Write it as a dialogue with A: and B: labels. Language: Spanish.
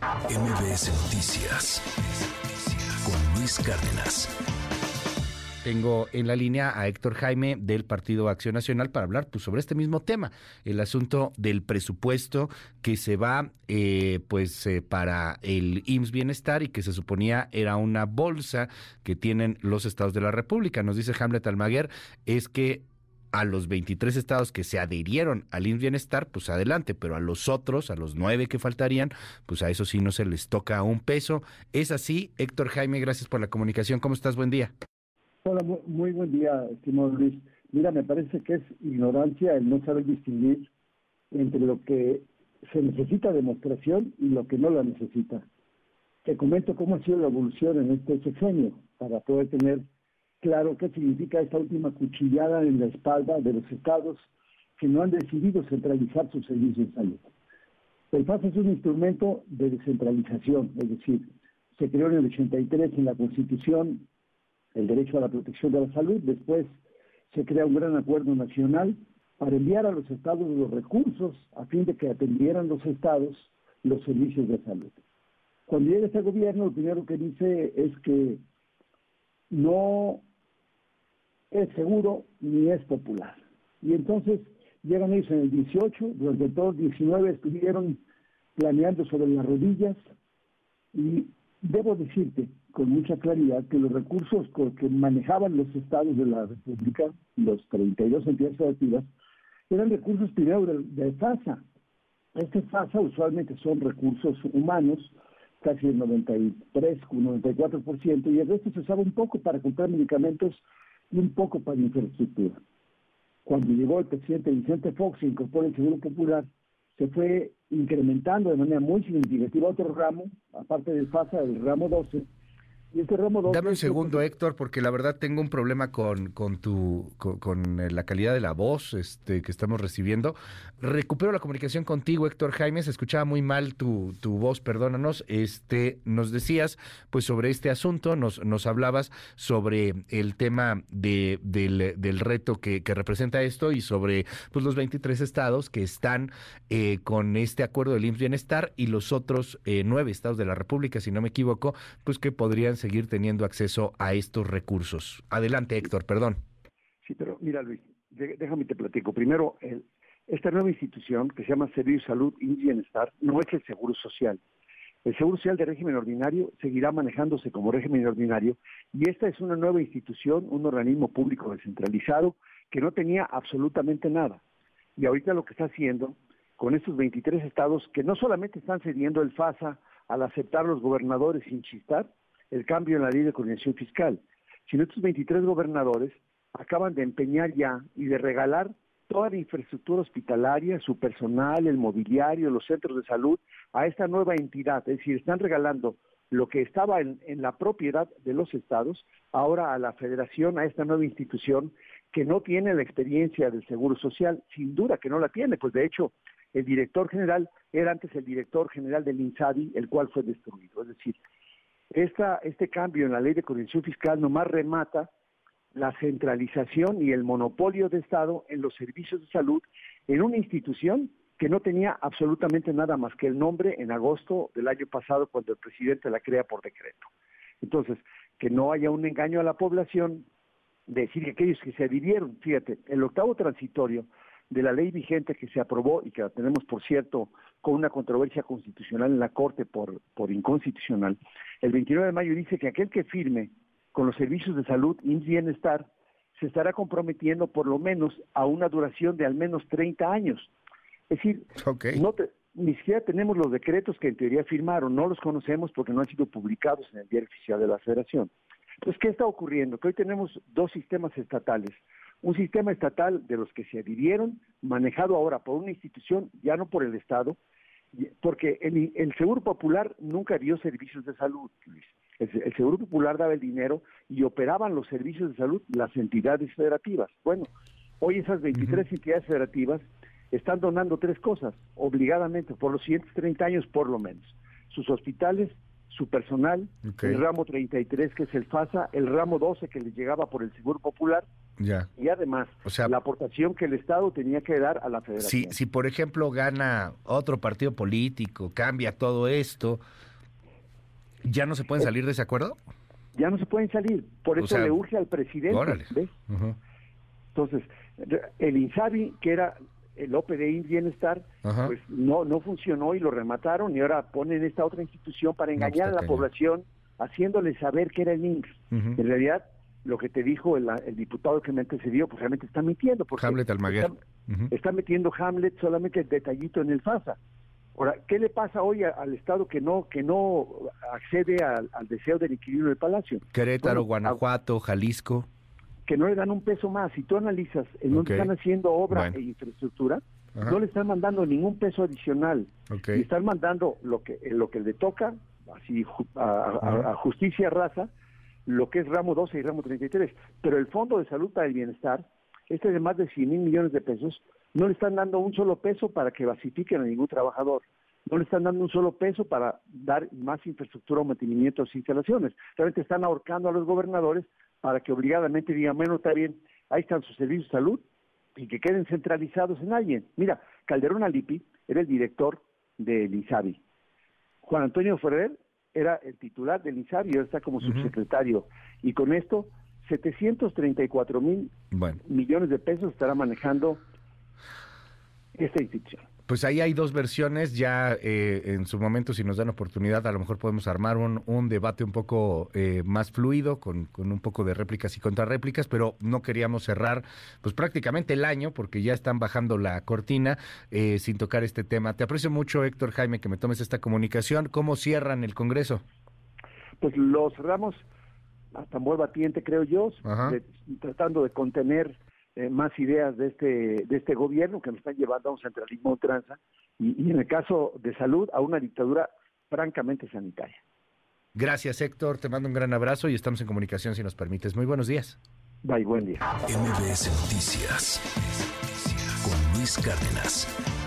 A: MBS Noticias con Luis Cárdenas.
B: Tengo en la línea a Héctor Jaime del Partido Acción Nacional para hablar pues, sobre este mismo tema, el asunto del presupuesto que se va eh, pues eh, para el IMSS Bienestar y que se suponía era una bolsa que tienen los estados de la República. Nos dice Hamlet Almaguer, es que a los 23 estados que se adhirieron al IMSS Bienestar, pues adelante, pero a los otros, a los nueve que faltarían, pues a eso sí no se les toca un peso. Es así, Héctor Jaime, gracias por la comunicación. ¿Cómo estás? Buen día.
C: Hola, muy, buen día, estimado Luis. Mira, me parece que es ignorancia el no saber distinguir entre lo que se necesita demostración y lo que no la necesita. Te comento cómo ha sido la evolución en este sexenio para poder tener claro qué significa esta última cuchillada en la espalda de los estados que no han decidido centralizar sus servicios de salud. El FAS es un instrumento de descentralización, es decir, se creó en el 83 en la Constitución el derecho a la protección de la salud. Después se crea un gran acuerdo nacional para enviar a los estados los recursos a fin de que atendieran los estados los servicios de salud. Cuando llega este gobierno, lo primero que dice es que no es seguro ni es popular. Y entonces llegan ellos en el 18, durante todo el 19 estuvieron planeando sobre las rodillas y debo decirte con mucha claridad que los recursos que manejaban los estados de la República, los 32 entidades federativas, eran recursos primero de, FASA. Este FASA usualmente son recursos humanos, casi el 93, 94%, y el resto se usaba un poco para comprar medicamentos un poco para infraestructura. Cuando llegó el presidente Vicente Fox y incorporó el Seguro Popular, se fue incrementando de manera muy significativa otro ramo, aparte del FASA, el ramo 12,
B: este Dame un segundo, Héctor, porque la verdad tengo un problema con, con tu con, eh, la calidad de la voz este, que estamos recibiendo. Recupero la comunicación contigo, Héctor Jaime. Se escuchaba muy mal tu, tu voz, perdónanos. Este, nos decías pues sobre este asunto, nos, nos hablabas sobre el tema de, del, del reto que, que representa esto y sobre pues los 23 estados que están eh, con este acuerdo del IMSS Bienestar y los otros eh, nueve estados de la República, si no me equivoco, pues que podrían seguir teniendo acceso a estos recursos. Adelante, Héctor, perdón.
C: Sí, pero mira, Luis, déjame te platico. Primero, esta nueva institución que se llama Servicio Salud y Bienestar no es el Seguro Social. El Seguro Social de régimen ordinario seguirá manejándose como régimen ordinario y esta es una nueva institución, un organismo público descentralizado que no tenía absolutamente nada. Y ahorita lo que está haciendo con estos 23 estados que no solamente están cediendo el FASA al aceptar los gobernadores sin chistar, el cambio en la ley de coordinación fiscal, sino estos 23 gobernadores acaban de empeñar ya y de regalar toda la infraestructura hospitalaria, su personal, el mobiliario, los centros de salud a esta nueva entidad. Es decir, están regalando lo que estaba en, la propiedad de los estados, ahora a la federación, a esta nueva institución que no tiene la experiencia del Seguro Social, sin duda que no la tiene, pues de hecho el director general era antes el director general del INSABI, el cual fue destruido. Es decir, esta, este cambio en la ley de coordinación fiscal nomás remata la centralización y el monopolio de Estado en los servicios de salud en una institución que no tenía absolutamente nada más que el nombre en agosto del año pasado cuando el presidente la crea por decreto. Entonces, que no haya un engaño a la población, decir que aquellos que se adhirieron, fíjate, el octavo transitorio de la ley vigente que se aprobó y que la tenemos, por cierto, con una controversia constitucional en la Corte por, por inconstitucional, el 29 de mayo dice que aquel que firme con los servicios de salud y bienestar se estará comprometiendo por lo menos a una duración de al menos 30 años. Es decir, no ni siquiera tenemos los decretos que en teoría firmaron, no los conocemos porque no han sido publicados en el diario oficial de la Federación. Entonces, ¿qué está ocurriendo? Que hoy tenemos dos sistemas estatales un sistema estatal de los que se adhirieron, manejado ahora por una institución, ya no por el Estado, porque el, Seguro Popular nunca dio servicios de salud, Luis. El, Seguro Popular daba el dinero y operaban los servicios de salud las entidades federativas. Bueno, hoy esas 23 entidades federativas están donando tres cosas, obligadamente, por los siguientes 30 años por lo menos. Sus hospitales, su personal, el ramo 33 que es el FASA, el ramo 12 que les llegaba por el Seguro Popular
B: Ya.
C: Y además,
B: O sea-
C: la aportación que el Estado tenía que dar a la
B: Si,
C: federación.
B: si, por ejemplo, gana otro partido político, cambia todo esto, ¿ya no se pueden salir de ese acuerdo?
C: Ya no se pueden salir. Por
B: O
C: eso
B: sea,
C: le urge al presidente.
B: Órale.
C: ¿ves? Entonces, el INSABI, que era el OPDI Bienestar,
B: Ajá.
C: pues no, no funcionó y lo remataron y ahora ponen esta otra institución para
B: pues,
C: engañar a la población, haciéndole saber que era el INSS. En realidad, lo que te dijo el, el diputado que me antecedió, pues realmente está mintiendo. Porque
B: Hamlet Almaguer.
C: Está, metiendo Hamlet solamente el detallito en el FASA. Ahora, ¿qué le pasa hoy a- al Estado que no que no accede al, al deseo del inquilino del Palacio?
B: Querétaro,
C: Bueno,
B: Guanajuato, Jalisco.
C: que no le dan un peso más. Si tú analizas en dónde están haciendo obra
B: Bueno.
C: e infraestructura,
B: Ajá.
C: no le están mandando ningún peso adicional.
B: Ok.
C: Y están mandando lo que lo que le toca, así a justicia raza, lo que es ramo 12 y ramo 33. Pero el Fondo de Salud para el Bienestar, este de más de 100 mil millones de pesos, no le están dando un solo peso para que basifiquen a ningún trabajador. No le están dando un solo peso para dar más infraestructura o mantenimiento a sus instalaciones. Realmente están ahorcando a los gobernadores para que obligadamente digan, bueno, está bien, ahí están sus servicios de salud y que queden centralizados en alguien. Mira, Calderón Alipi era el director del INSABI. Juan Antonio Ferrer era el titular del INSABI y ahora está como subsecretario. Y con esto, 734 mil
B: Bueno,
C: millones de pesos estará manejando esta institución.
B: Pues ahí hay dos versiones. Ya eh, en su momento, si nos dan oportunidad, a lo mejor podemos armar un, un debate un poco eh, más fluido, con, con un poco de réplicas y contrarréplicas, pero no queríamos cerrar pues prácticamente el año, porque ya están bajando la cortina eh, sin tocar este tema. Te aprecio mucho, Héctor Jaime, que me tomes esta comunicación. ¿Cómo cierran el Congreso?
C: Pues lo cerramos a tambor batiente, creo yo, de- tratando de contener eh, más ideas de este de este gobierno que nos están llevando a un centralismo a ultranza y, y en el caso de salud a una dictadura francamente sanitaria.
B: Gracias, Héctor. Te mando un gran abrazo y estamos en comunicación si nos permites. Muy buenos días.
C: Bye, buen día.
A: MBS Noticias con Luis Cárdenas.